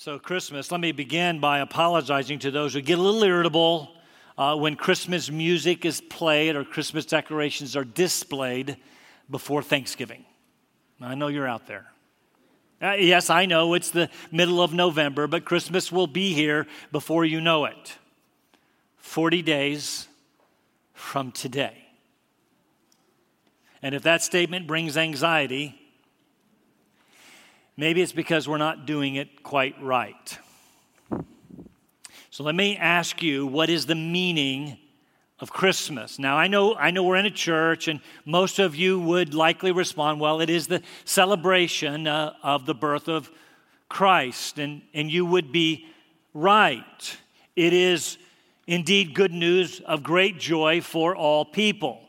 So, Christmas, let me begin by apologizing to those who get a little irritable uh, when Christmas music is played or Christmas decorations are displayed before Thanksgiving. I know you're out there. Uh, yes, I know it's the middle of November, but Christmas will be here before you know it. 40 days from today. And if that statement brings anxiety, Maybe it's because we're not doing it quite right. So let me ask you what is the meaning of Christmas? Now I know I know we're in a church and most of you would likely respond, well, it is the celebration uh, of the birth of Christ and and you would be right. It is indeed good news of great joy for all people.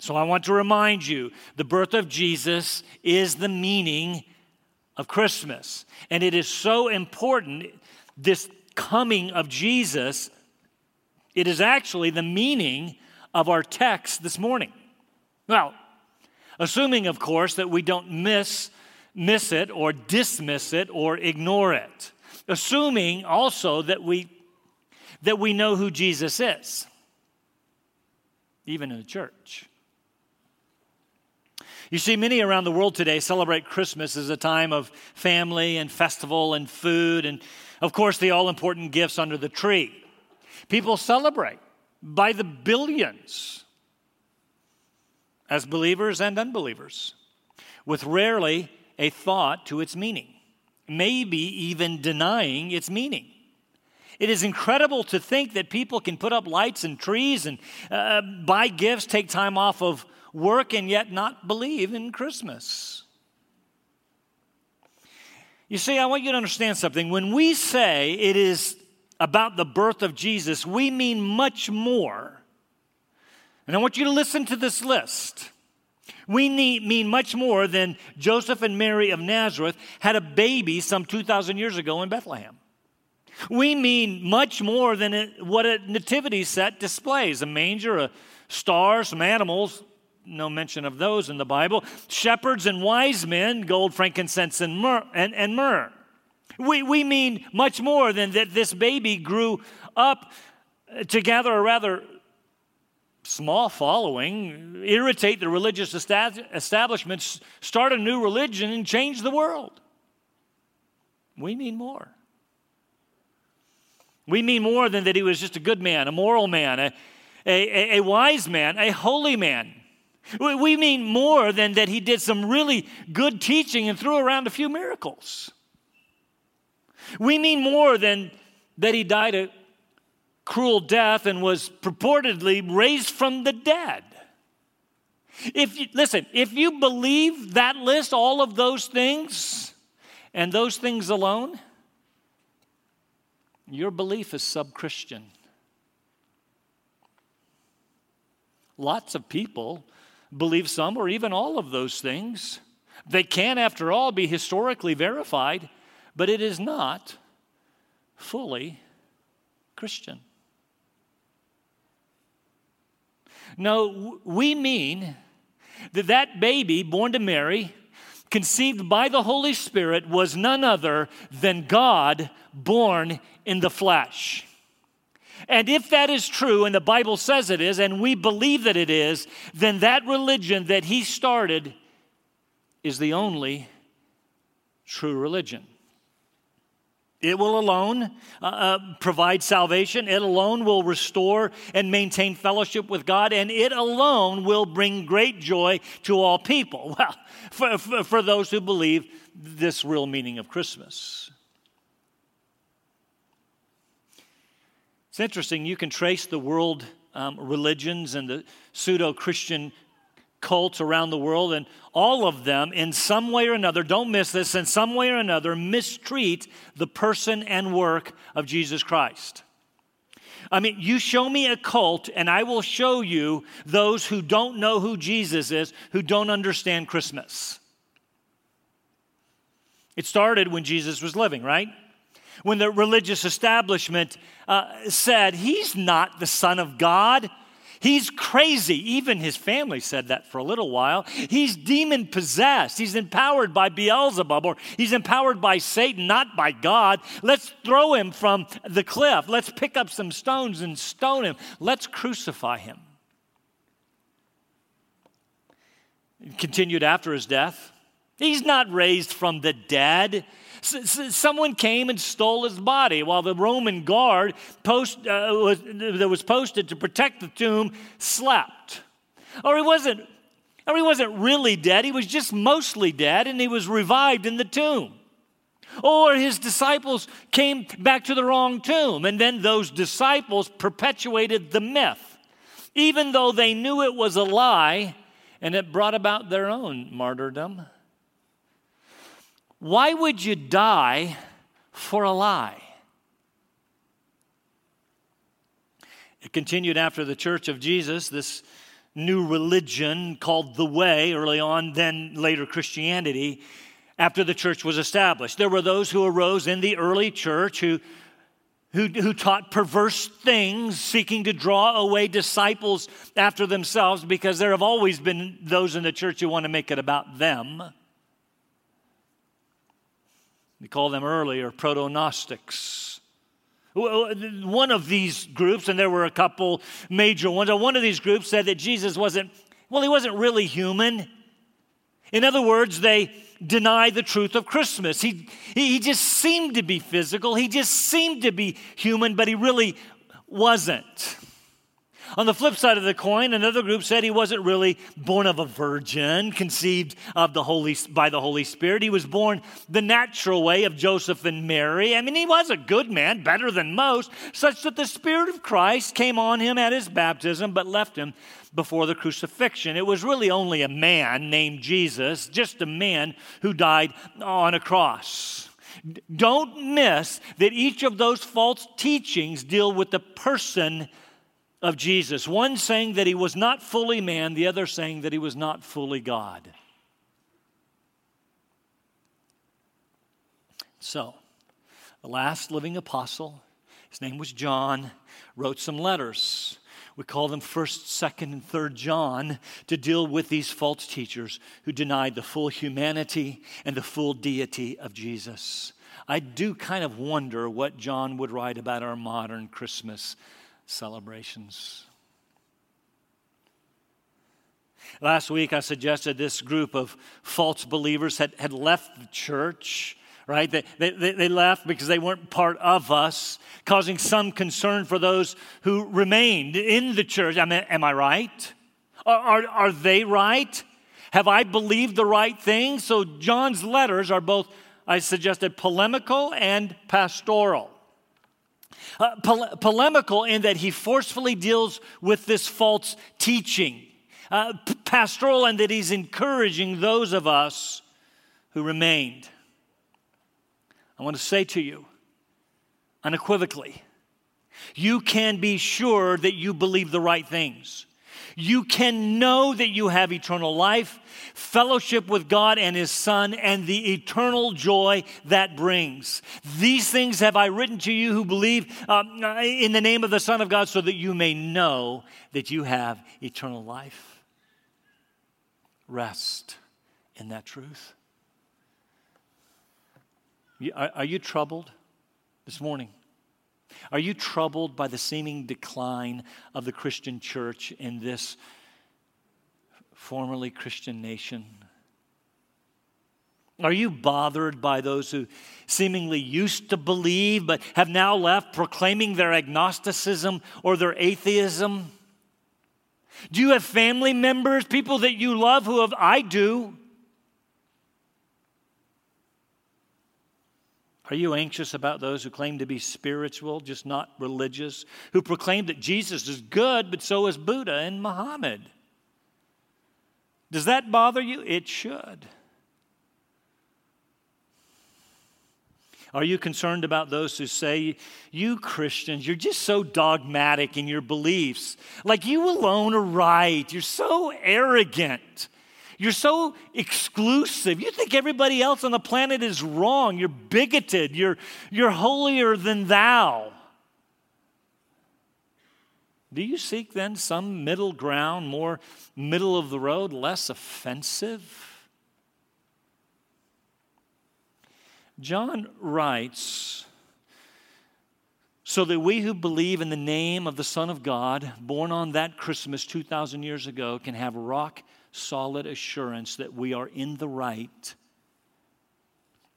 So I want to remind you, the birth of Jesus is the meaning of Christmas. And it is so important, this coming of Jesus, it is actually the meaning of our text this morning. Well, assuming, of course, that we don't miss, miss it or dismiss it or ignore it. Assuming also that we, that we know who Jesus is, even in the church. You see, many around the world today celebrate Christmas as a time of family and festival and food and, of course, the all important gifts under the tree. People celebrate by the billions as believers and unbelievers, with rarely a thought to its meaning, maybe even denying its meaning. It is incredible to think that people can put up lights and trees and uh, buy gifts, take time off of work and yet not believe in Christmas. You see, I want you to understand something. When we say it is about the birth of Jesus, we mean much more. And I want you to listen to this list. We need, mean much more than Joseph and Mary of Nazareth had a baby some 2,000 years ago in Bethlehem. We mean much more than what a nativity set displays a manger, a star, some animals, no mention of those in the Bible. Shepherds and wise men, gold, frankincense, and myrrh. And, and myrrh. We, we mean much more than that this baby grew up to gather a rather small following, irritate the religious establishments, start a new religion, and change the world. We mean more. We mean more than that he was just a good man, a moral man, a, a, a wise man, a holy man. We mean more than that he did some really good teaching and threw around a few miracles. We mean more than that he died a cruel death and was purportedly raised from the dead. If you, listen, if you believe that list, all of those things, and those things alone, your belief is sub Christian. Lots of people believe some or even all of those things. They can, after all, be historically verified, but it is not fully Christian. No, we mean that that baby born to Mary, conceived by the Holy Spirit, was none other than God born in the flesh. And if that is true, and the Bible says it is, and we believe that it is, then that religion that he started is the only true religion. It will alone uh, uh, provide salvation. It alone will restore and maintain fellowship with God. And it alone will bring great joy to all people. Well, for, for, for those who believe this real meaning of Christmas. It's interesting, you can trace the world um, religions and the pseudo Christian cults around the world, and all of them, in some way or another, don't miss this, in some way or another, mistreat the person and work of Jesus Christ. I mean, you show me a cult, and I will show you those who don't know who Jesus is, who don't understand Christmas. It started when Jesus was living, right? When the religious establishment uh, said, He's not the Son of God. He's crazy. Even his family said that for a little while. He's demon possessed. He's empowered by Beelzebub, or he's empowered by Satan, not by God. Let's throw him from the cliff. Let's pick up some stones and stone him. Let's crucify him. Continued after his death. He's not raised from the dead. Someone came and stole his body while the Roman guard post, uh, was, that was posted to protect the tomb slept. Or he wasn't, or he wasn't really dead, he was just mostly dead and he was revived in the tomb. Or his disciples came back to the wrong tomb, and then those disciples perpetuated the myth, even though they knew it was a lie and it brought about their own martyrdom. Why would you die for a lie? It continued after the Church of Jesus, this new religion called the Way, early on, then later Christianity, after the church was established. There were those who arose in the early church who, who, who taught perverse things, seeking to draw away disciples after themselves, because there have always been those in the church who want to make it about them. We call them earlier proto Gnostics. One of these groups, and there were a couple major ones, uh, one of these groups said that Jesus wasn't, well, he wasn't really human. In other words, they deny the truth of Christmas. He, he just seemed to be physical, he just seemed to be human, but he really wasn't. On the flip side of the coin, another group said he wasn't really born of a virgin, conceived of the Holy, by the Holy Spirit. He was born the natural way of Joseph and Mary. I mean, he was a good man, better than most, such that the Spirit of Christ came on him at his baptism, but left him before the crucifixion. It was really only a man named Jesus, just a man who died on a cross. Don't miss that each of those false teachings deal with the person of Jesus. One saying that he was not fully man, the other saying that he was not fully God. So, the last living apostle, his name was John, wrote some letters. We call them 1st, 2nd, and 3rd John to deal with these false teachers who denied the full humanity and the full deity of Jesus. I do kind of wonder what John would write about our modern Christmas celebrations. Last week, I suggested this group of false believers had, had left the church, right? They, they, they left because they weren't part of us, causing some concern for those who remained in the church. I mean, am I right? Are, are, are they right? Have I believed the right thing? So, John's letters are both, I suggested, polemical and pastoral. Uh, pole- polemical in that he forcefully deals with this false teaching. Uh, p- pastoral in that he's encouraging those of us who remained. I want to say to you unequivocally, you can be sure that you believe the right things you can know that you have eternal life, fellowship with God and His Son, and the eternal joy that brings. These things have I written to you who believe um, in the name of the Son of God, so that you may know that you have eternal life. Rest in that truth. Are, are you troubled this morning? Are you troubled by the seeming decline of the Christian church in this formerly Christian nation? Are you bothered by those who seemingly used to believe but have now left proclaiming their agnosticism or their atheism? Do you have family members, people that you love who have, I do, Are you anxious about those who claim to be spiritual, just not religious, who proclaim that Jesus is good, but so is Buddha and Muhammad? Does that bother you? It should. Are you concerned about those who say, you Christians, you're just so dogmatic in your beliefs? Like you alone are right. You're so arrogant. You're so exclusive. You think everybody else on the planet is wrong. You're bigoted. You're, you're holier than thou. Do you seek then some middle ground, more middle of the road, less offensive? John writes, so that we who believe in the name of the Son of God, born on that Christmas 2,000 years ago, can have rock solid assurance that we are in the right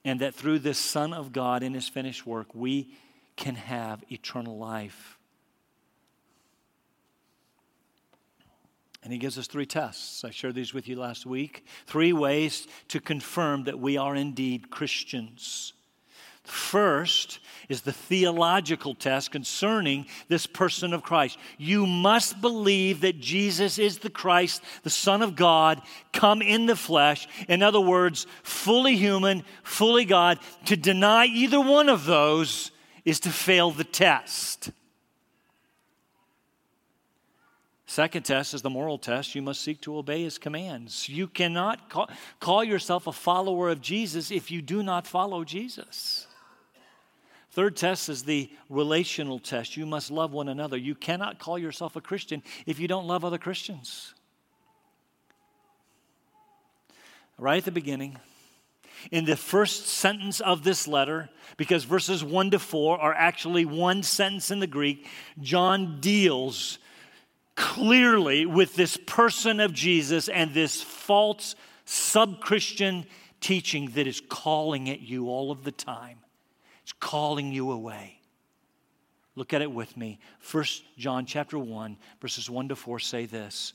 and that through this Son of God in his finished work, we can have eternal life. And he gives us three tests. I shared these with you last week. Three ways to confirm that we are indeed Christians. First is the theological test concerning this person of Christ. You must believe that Jesus is the Christ, the Son of God, come in the flesh. In other words, fully human, fully God. To deny either one of those is to fail the test. Second test is the moral test. You must seek to obey his commands. You cannot call, call yourself a follower of Jesus if you do not follow Jesus. Third test is the relational test. You must love one another. You cannot call yourself a Christian if you don't love other Christians. Right at the beginning, in the first sentence of this letter, because verses 1 to 4 are actually one sentence in the Greek, John deals clearly with this person of Jesus and this false sub Christian teaching that is calling at you all of the time. It's calling you away. Look at it with me. First John chapter 1 verses 1 to 4 say this.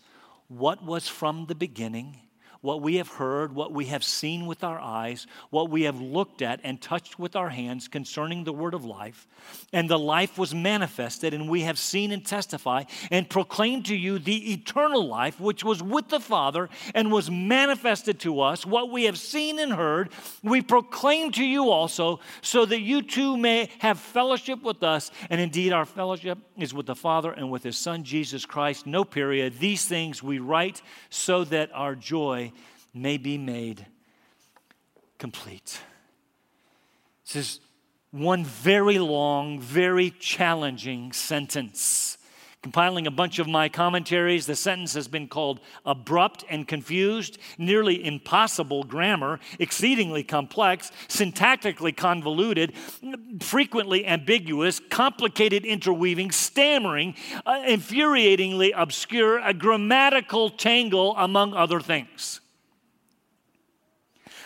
What was from the beginning what we have heard, what we have seen with our eyes, what we have looked at and touched with our hands concerning the word of life. And the life was manifested, and we have seen and testify and proclaimed to you the eternal life which was with the Father and was manifested to us. What we have seen and heard, we proclaim to you also, so that you too may have fellowship with us. And indeed, our fellowship is with the Father and with His Son, Jesus Christ. No period. These things we write so that our joy may be made complete. This is one very long, very challenging sentence. Compiling a bunch of my commentaries, the sentence has been called abrupt and confused, nearly impossible grammar, exceedingly complex, syntactically convoluted, frequently ambiguous, complicated interweaving, stammering, uh, infuriatingly obscure, a grammatical tangle, among other things.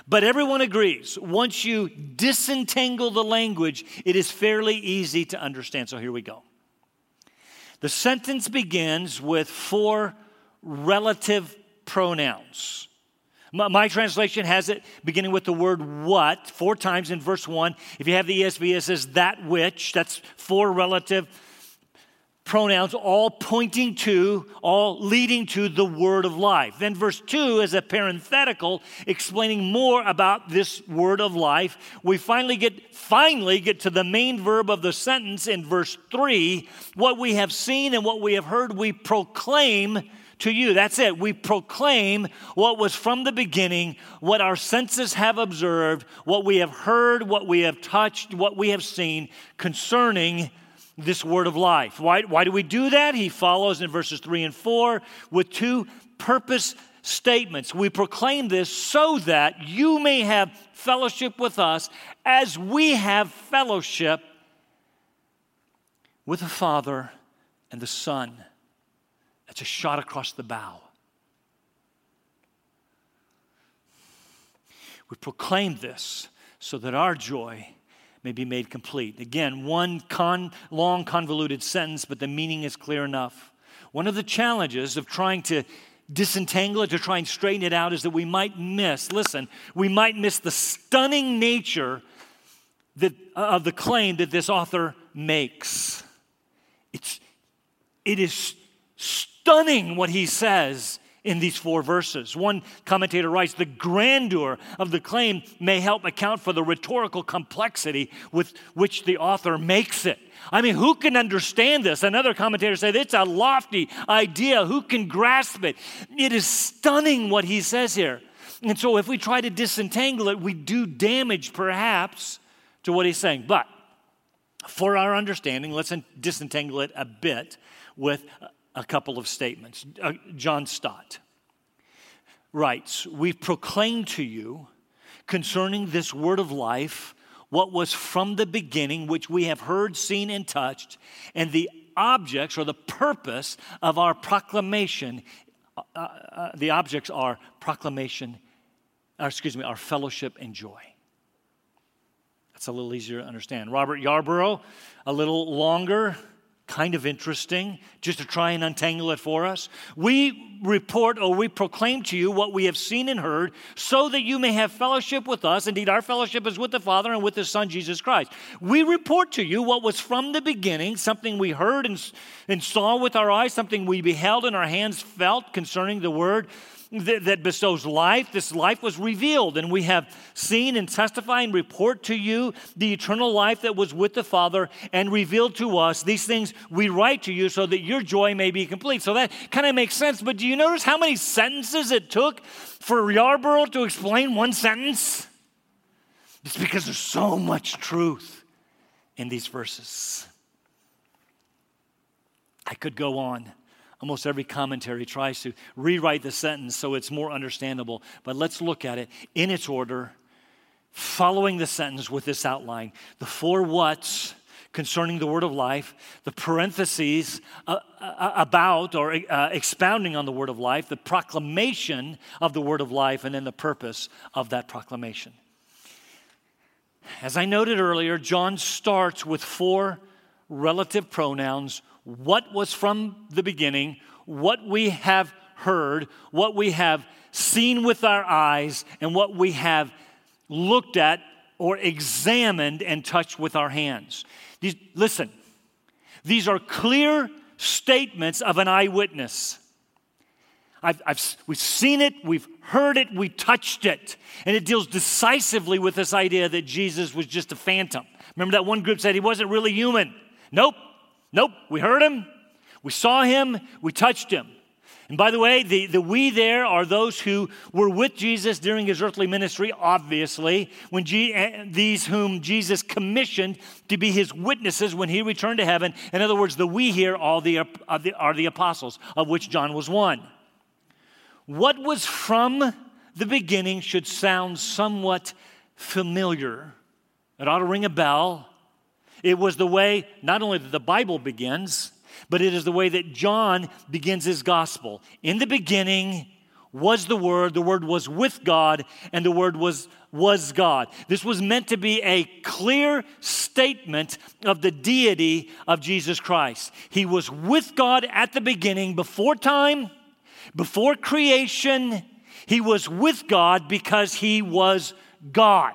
But everyone agrees once you disentangle the language, it is fairly easy to understand. So here we go. The sentence begins with four relative pronouns. My, my, translation has it beginning with the word what four times in verse one. If you have the ESV, it says that which. That's four relative pronouns, all pointing to, all leading to the word of life. Then verse 2 is a parenthetical explaining more about this word of life. We finally get finally get to the main verb of the sentence in verse 3. What we have seen and what we have heard, we proclaim to you. That's it. We proclaim what was from the beginning, what our senses have observed, what we have heard, what we have touched, what we have seen concerning this word of life. Why, why do we do that? He follows in verses 3 and 4 with two purpose statements. We proclaim this so that you may have fellowship with us as we have fellowship with the Father and the Son. That's a shot across the bow. We proclaim this so that our joy may be made complete. Again, one con- long, convoluted sentence, but the meaning is clear enough. One of the challenges of trying to disentangle it, to try and straighten it out, is that we might miss, listen, we might miss the stunning nature that, uh, of the claim that this author makes. It's, it is stunning what he says in these four verses. One commentator writes The grandeur of the claim may help account for the rhetorical complexity with which the author makes it. I mean, who can understand this? Another commentator said it's a lofty idea. Who can grasp it? It is stunning what he says here. And so, if we try to disentangle it, we do damage perhaps to what he's saying. But For our understanding, let's disentangle it a bit with a couple of statements. Uh, John Stott writes We proclaim to you concerning this word of life what was from the beginning, which we have heard, seen, and touched, and the objects or the purpose of our proclamation. Uh, uh, the objects are proclamation, or uh, excuse me, our fellowship and joy. That's a little easier to understand. Robert Yarbrough, a little longer, kind of interesting, just to try and untangle it for us. We report or we proclaim to you what we have seen and heard, so that you may have fellowship with us. Indeed, our fellowship is with the Father and with His Son, Jesus Christ. We report to you what was from the beginning, something we heard and, and saw with our eyes, something we beheld and our hands felt concerning the Word that, that bestows life. This life was revealed, and we have seen and testify and report to you the eternal life that was with the Father and revealed to us. These things we write to you so that your joy may be complete. So that kind of makes sense. But do you notice how many sentences it took for Yarbrough to explain one sentence? It's because there's so much truth in these verses. I could go on. Almost every commentary tries to rewrite the sentence so it's more understandable. But let's look at it in its order, following the sentence with this outline. The four what's concerning the word of life, the parentheses uh, uh, about or uh, expounding on the word of life, the proclamation of the word of life, and then the purpose of that proclamation. As I noted earlier, John starts with four relative pronouns what was from the beginning, what we have heard, what we have seen with our eyes, and what we have looked at or examined and touched with our hands. These, listen, these are clear statements of an eyewitness. I've, I've, we've seen it, we've heard it, we touched it. And it deals decisively with this idea that Jesus was just a phantom. Remember that one group said he wasn't really human? Nope, Nope, we heard him, we saw him, we touched him. And by the way, the, the we there are those who were with Jesus during his earthly ministry, obviously, when G, eh, these whom Jesus commissioned to be his witnesses when he returned to heaven. In other words, the we here are the, are the, are the apostles, of which John was one. What was from the beginning should sound somewhat familiar. It ought to ring a bell. It was the way not only that the Bible begins, but it is the way that John begins his gospel. In the beginning was the Word, the Word was with God, and the Word was, was God. This was meant to be a clear statement of the deity of Jesus Christ. He was with God at the beginning, before time, before creation. He was with God because he was God.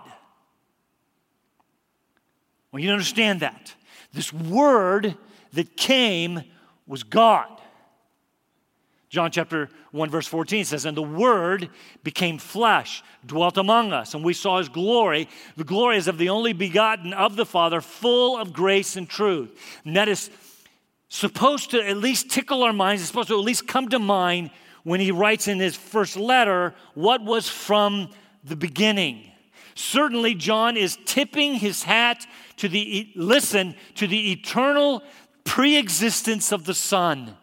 Well, you understand that. This word that came was God. John chapter 1, verse 14 says, And the Word became flesh, dwelt among us, and we saw His glory. The glory is of the only begotten of the Father, full of grace and truth. And that is supposed to at least tickle our minds, it's supposed to at least come to mind when he writes in his first letter what was from the beginning. Certainly, John is tipping his hat to the, listen, to the eternal pre-existence of the Son.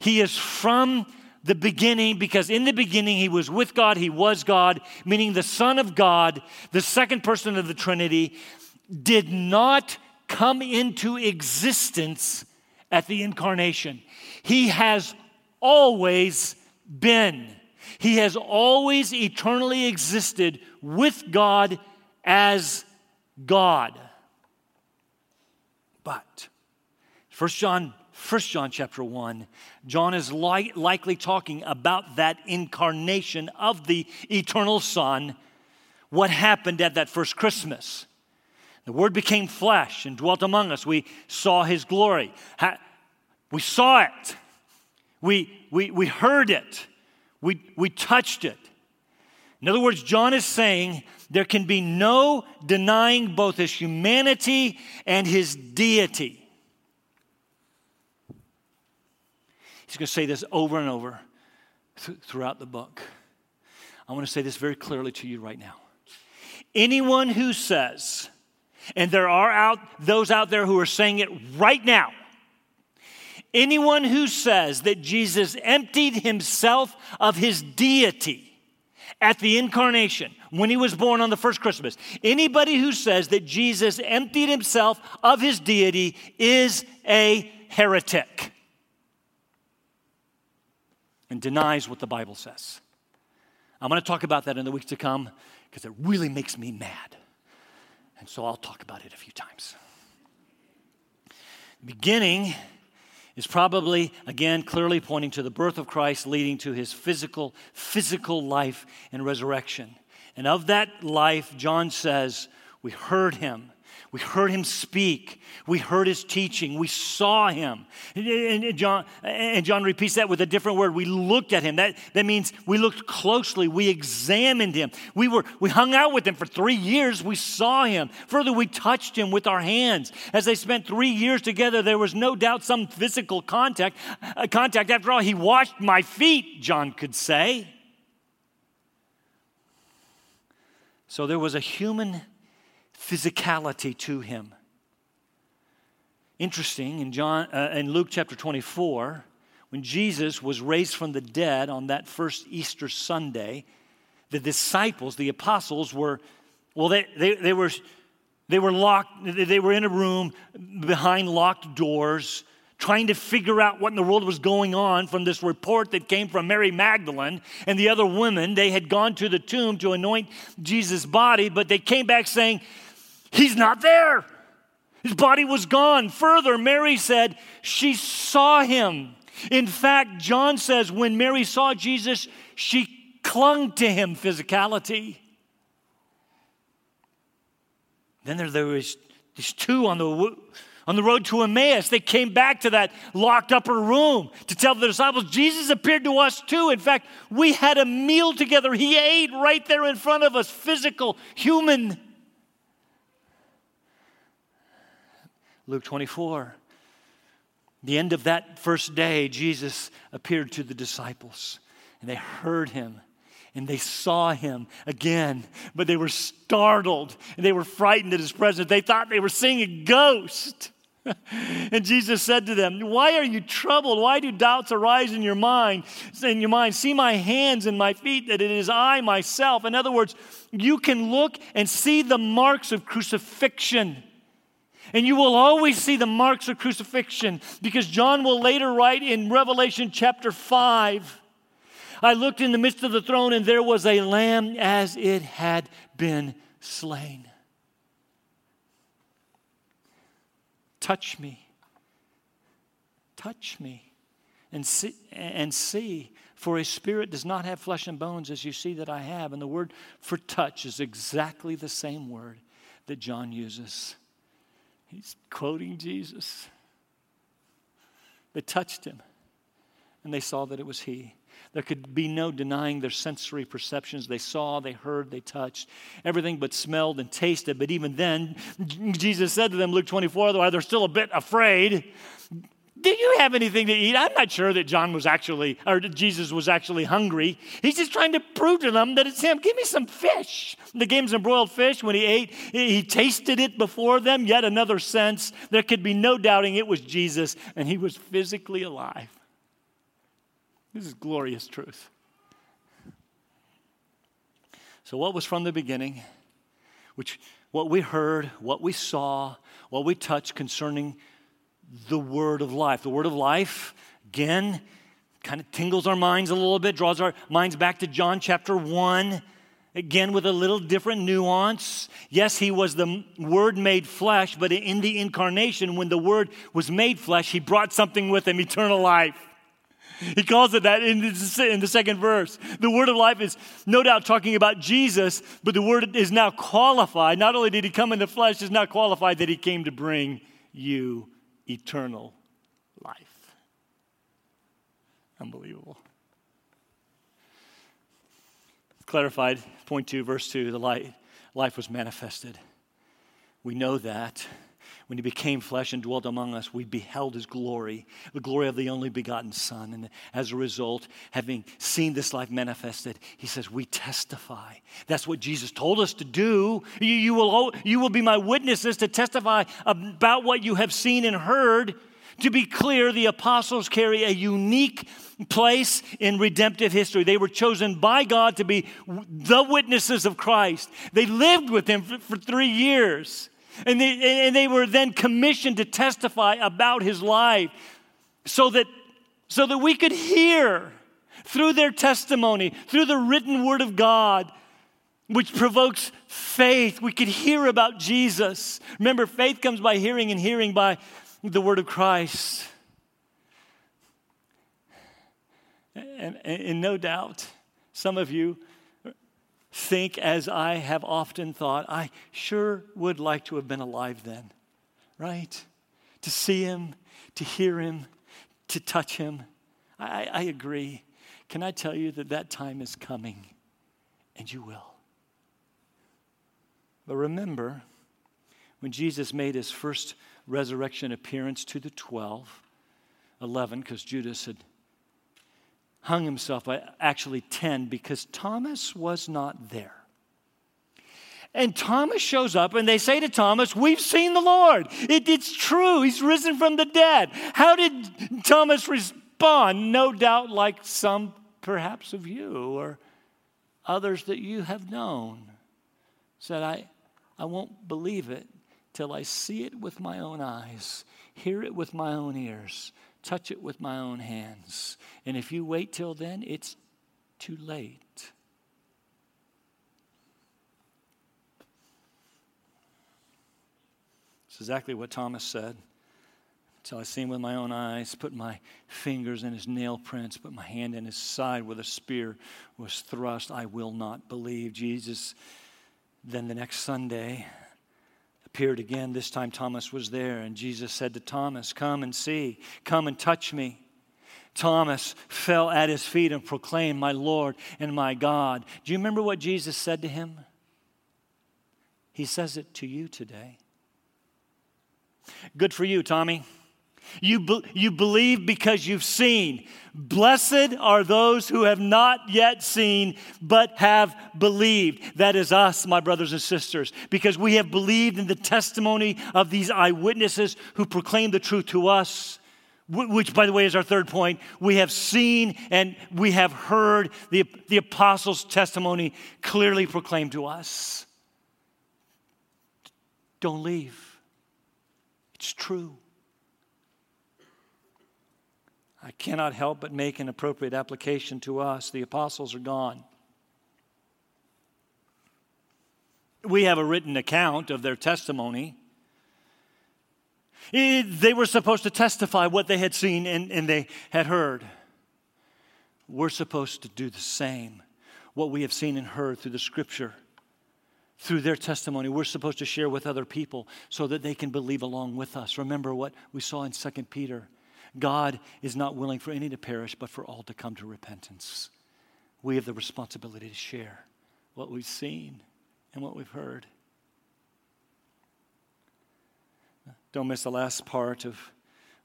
He is from the beginning because in the beginning he was with God, he was God, meaning the Son of God, the second person of the Trinity, did not come into existence at the incarnation. He has always been. He has always eternally existed with God as God. But 1 John 1 John chapter 1, John is li- likely talking about that incarnation of the eternal Son, what happened at that first Christmas. The Word became flesh and dwelt among us. We saw His glory. we saw it. We, we, we heard it. We, we touched it. In other words, John is saying there can be no denying both his humanity and his deity. He's going to say this over and over th- throughout the book. I want to say this very clearly to you right now. Anyone who says And there are out those out there who are saying it right now. Anyone who says that Jesus emptied himself of his deity at the incarnation when he was born on the first Christmas, anybody who says that Jesus emptied himself of his deity is a heretic and denies what the Bible says. I'm going to talk about that in the weeks to come because it really makes me mad. And so I'll talk about it a few times. Beginning is probably, again, clearly pointing to the birth of Christ leading to his physical, physical life and resurrection. And of that life, John says, we heard him we heard him speak. We heard his teaching. We saw him. And John, and John repeats that with a different word. We looked at him. That, that means we looked closely. We examined him. We, were, we hung out with him for three years. We saw him. Further, we touched him with our hands. As they spent three years together, there was no doubt some physical contact. Uh, contact. After all, he washed my feet, John could say. So there was a human physicality to him. Interesting, in, John, uh, in Luke chapter 24, when Jesus was raised from the dead on that first Easter Sunday, the disciples, the apostles, were, well, they, they, they, were, they were locked, they were in a room behind locked doors, trying to figure out what in the world was going on from this report that came from Mary Magdalene and the other women. They had gone to the tomb to anoint Jesus' body, but they came back saying, He's not there. His body was gone. Further, Mary said she saw him. In fact, John says when Mary saw Jesus, she clung to him, physicality. Then there, there was these two on the, on the road to Emmaus. They came back to that locked upper room to tell the disciples, Jesus appeared to us too. In fact, we had a meal together. He ate right there in front of us, physical, human. Luke 24. The end of that first day, Jesus appeared to the disciples, and they heard him and they saw him again, but they were startled and they were frightened at his presence. They thought they were seeing a ghost. and Jesus said to them, Why are you troubled? Why do doubts arise in your mind? In your mind, see my hands and my feet, that it is I myself. In other words, you can look and see the marks of crucifixion. And you will always see the marks of crucifixion because John will later write in Revelation chapter 5 I looked in the midst of the throne, and there was a lamb as it had been slain. Touch me. Touch me and see, and see, for a spirit does not have flesh and bones as you see that I have. And the word for touch is exactly the same word that John uses. He's quoting Jesus. They touched him, and they saw that it was he. There could be no denying their sensory perceptions. They saw, they heard, they touched, everything but smelled and tasted. But even then, Jesus said to them, Luke 24, otherwise they're still a bit afraid. Do you have anything to eat? I'm not sure that John was actually, or Jesus was actually hungry. He's just trying to prove to them that it's him. Give me some fish. The gave him broiled fish. When he ate, he tasted it before them. Yet another sense. There could be no doubting it was Jesus, and he was physically alive. This is glorious truth. So, what was from the beginning, which what we heard, what we saw, what we touched concerning the word of life. The word of life, again, kind of tingles our minds a little bit, draws our minds back to John chapter 1, again with a little different nuance. Yes, he was the word made flesh, but in the incarnation, when the word was made flesh, he brought something with him eternal life. He calls it that in the second verse. The word of life is no doubt talking about Jesus, but the word is now qualified. Not only did he come in the flesh, is now qualified that he came to bring you eternal life. Unbelievable. Clarified, point two, verse two, the light, life was manifested. We know that when he became flesh and dwelt among us, we beheld his glory, the glory of the only begotten Son. And as a result, having seen this life manifested, he says, We testify. That's what Jesus told us to do. You, you, will, you will be my witnesses to testify about what you have seen and heard. To be clear, the apostles carry a unique place in redemptive history. They were chosen by God to be the witnesses of Christ. They lived with him for, for three years. And they, and they were then commissioned to testify about his life so that, so that we could hear through their testimony, through the written word of God, which provokes faith. We could hear about Jesus. Remember, faith comes by hearing, and hearing by the word of Christ. And, and, and no doubt, some of you think as I have often thought, I sure would like to have been alive then, right? To see him, to hear him, to touch him. I, I agree. Can I tell you that that time is coming? And you will. But remember, when Jesus made his first resurrection appearance to the 12, 11, because Judas had hung himself by actually 10 because Thomas was not there. And Thomas shows up, and they say to Thomas, We've seen the Lord. It, it's true. He's risen from the dead. How did Thomas respond? No doubt, like some perhaps of you or others that you have known, said, I, I won't believe it till I see it with my own eyes, hear it with my own ears, touch it with my own hands. And if you wait till then, it's too late. It's exactly what Thomas said. Until I see him with my own eyes, put my fingers in his nail prints, put my hand in his side where the spear was thrust, I will not believe. Jesus, then the next Sunday, appeared again. This time Thomas was there, and Jesus said to Thomas, Come and see, come and touch me. Thomas fell at his feet and proclaimed, My Lord and my God. Do you remember what Jesus said to him? He says it to you today. Good for you, Tommy. You, be, you believe because you've seen. Blessed are those who have not yet seen, but have believed. That is us, my brothers and sisters, because we have believed in the testimony of these eyewitnesses who proclaim the truth to us. Which, by the way, is our third point. We have seen and we have heard the, the apostles' testimony clearly proclaimed to us. Don't leave. It's true. I cannot help but make an appropriate application to us. The apostles are gone. We have a written account of their testimony. they were supposed to testify what they had seen and, and they had heard. We're supposed to do the same. What we have seen and heard through the scripture, through their testimony, we're supposed to share with other people so that they can believe along with us. Remember what we saw in 2 Peter God is not willing for any to perish, but for all to come to repentance. We have the responsibility to share what we've seen and what we've heard. Don't miss the last part of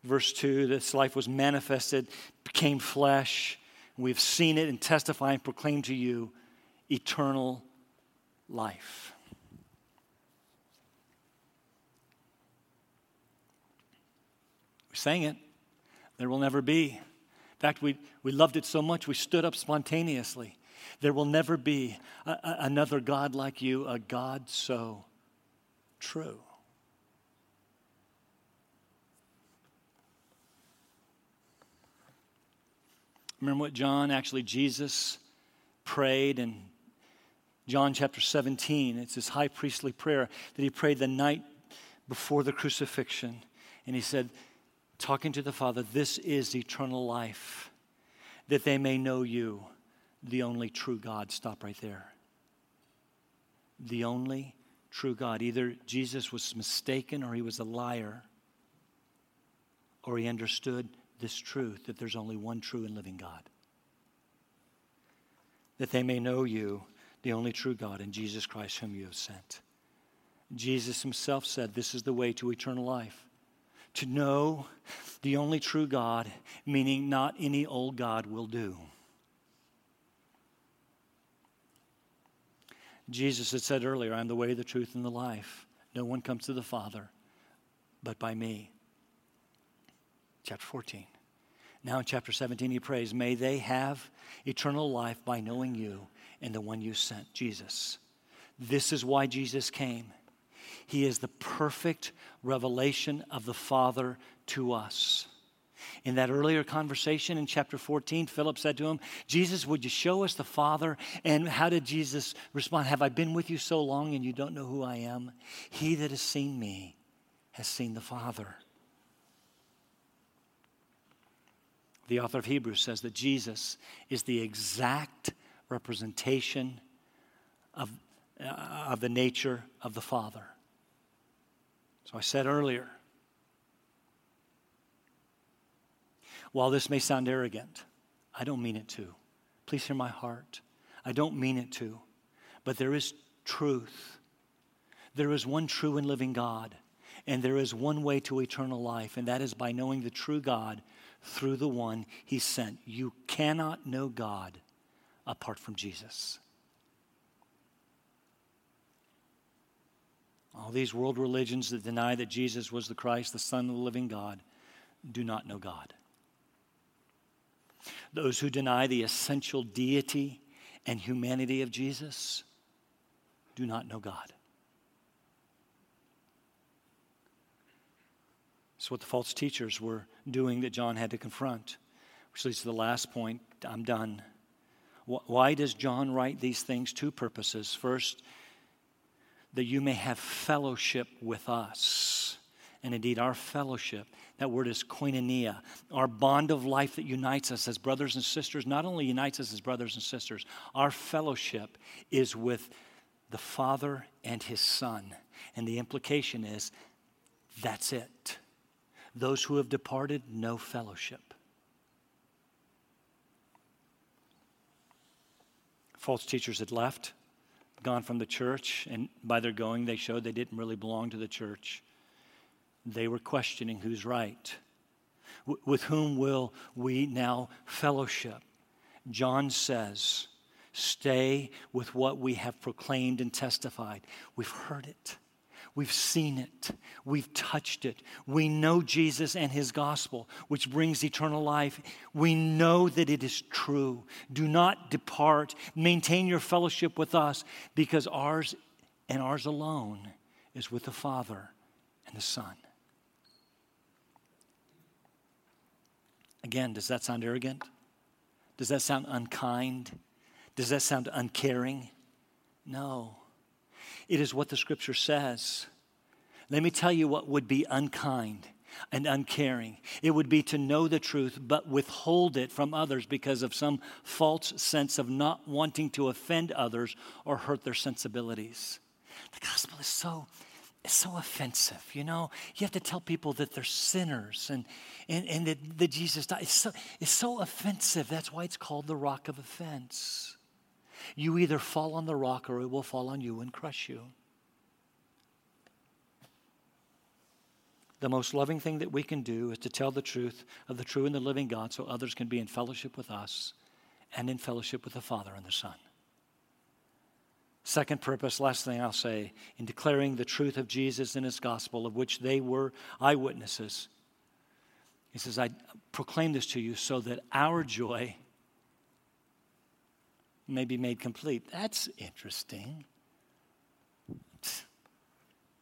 verse 2. This life was manifested, became flesh. We've seen it and testify and proclaim to you eternal life. We sang it. There will never be. In fact, we, we loved it so much we stood up spontaneously. There will never be a, a, another God like you, a God so true. Remember what John, actually, Jesus prayed in John chapter 17. It's his high priestly prayer that he prayed the night before the crucifixion. And he said, talking to the Father, this is eternal life, that they may know you, the only true God. Stop right there. The only true God. Either Jesus was mistaken or he was a liar, or he understood this truth that there's only one true and living God. That they may know you, the only true God, and Jesus Christ, whom you have sent. Jesus himself said, This is the way to eternal life. To know the only true God, meaning not any old God will do. Jesus had said earlier, I'm the way, the truth, and the life. No one comes to the Father but by me. Chapter 14. Now in chapter 17, he prays, May they have eternal life by knowing you and the one you sent, Jesus. This is why Jesus came. He is the perfect revelation of the Father to us. In that earlier conversation in chapter 14, Philip said to him, Jesus, would you show us the Father? And how did Jesus respond? Have I been with you so long and you don't know who I am? He that has seen me has seen the Father. The author of Hebrews says that Jesus is the exact representation of, uh, of the nature of the Father. So I said earlier, while this may sound arrogant, I don't mean it to. Please hear my heart. I don't mean it to. But there is truth. There is one true and living God, and there is one way to eternal life, and that is by knowing the true God through the one he sent. You cannot know God apart from Jesus. All these world religions that deny that Jesus was the Christ, the Son of the living God, do not know God. Those who deny the essential deity and humanity of Jesus do not know God. It's what the false teachers were doing that John had to confront. Which leads to the last point. I'm done. Why does John write these things? Two purposes. First, that you may have fellowship with us. And indeed, our fellowship, that word is koinonia, our bond of life that unites us as brothers and sisters, not only unites us as brothers and sisters, our fellowship is with the Father and His Son. And the implication is that's it. Those who have departed, no fellowship. False teachers had left, gone from the church, and by their going, they showed they didn't really belong to the church. They were questioning who's right. W- with whom will we now fellowship? John says, Stay with what we have proclaimed and testified. We've heard it. We've seen it. We've touched it. We know Jesus and his gospel, which brings eternal life. We know that it is true. Do not depart. Maintain your fellowship with us because ours and ours alone is with the Father and the Son. Again, does that sound arrogant? Does that sound unkind? Does that sound uncaring? No. It is what the scripture says. Let me tell you what would be unkind and uncaring. It would be to know the truth but withhold it from others because of some false sense of not wanting to offend others or hurt their sensibilities. The gospel is so it's so offensive, you know. You have to tell people that they're sinners and, and, and that, that Jesus died. It's so, it's so offensive. That's why it's called the rock of offense. You either fall on the rock or it will fall on you and crush you. The most loving thing that we can do is to tell the truth of the true and the living God so others can be in fellowship with us and in fellowship with the Father and the Son. Second purpose, last thing I'll say, in declaring the truth of Jesus and his gospel, of which they were eyewitnesses. He says, I proclaim this to you so that our joy may be made complete. That's interesting.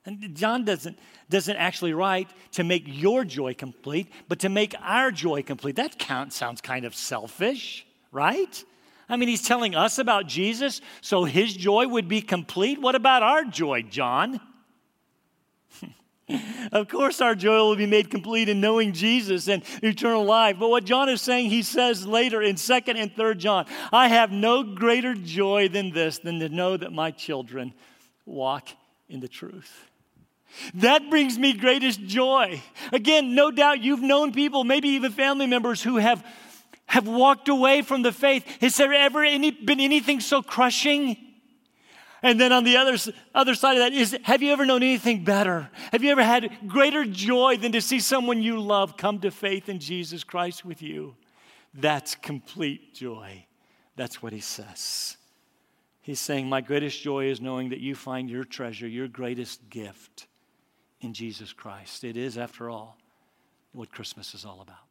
And John doesn't, doesn't actually write to make your joy complete, but to make our joy complete. That count sounds kind of selfish, right? I mean, he's telling us about Jesus, so his joy would be complete. What about our joy, John? of course, our joy will be made complete in knowing Jesus and eternal life. But what John is saying, he says later in 2nd and 3rd John, I have no greater joy than this, than to know that my children walk in the truth. That brings me greatest joy. Again, no doubt you've known people, maybe even family members, who have, have walked away from the faith. Has there ever any, been anything so crushing? And then on the other, other side of that is have you ever known anything better? Have you ever had greater joy than to see someone you love come to faith in Jesus Christ with you? That's complete joy. That's what he says. He's saying, My greatest joy is knowing that you find your treasure, your greatest gift in Jesus Christ. It is, after all, what Christmas is all about.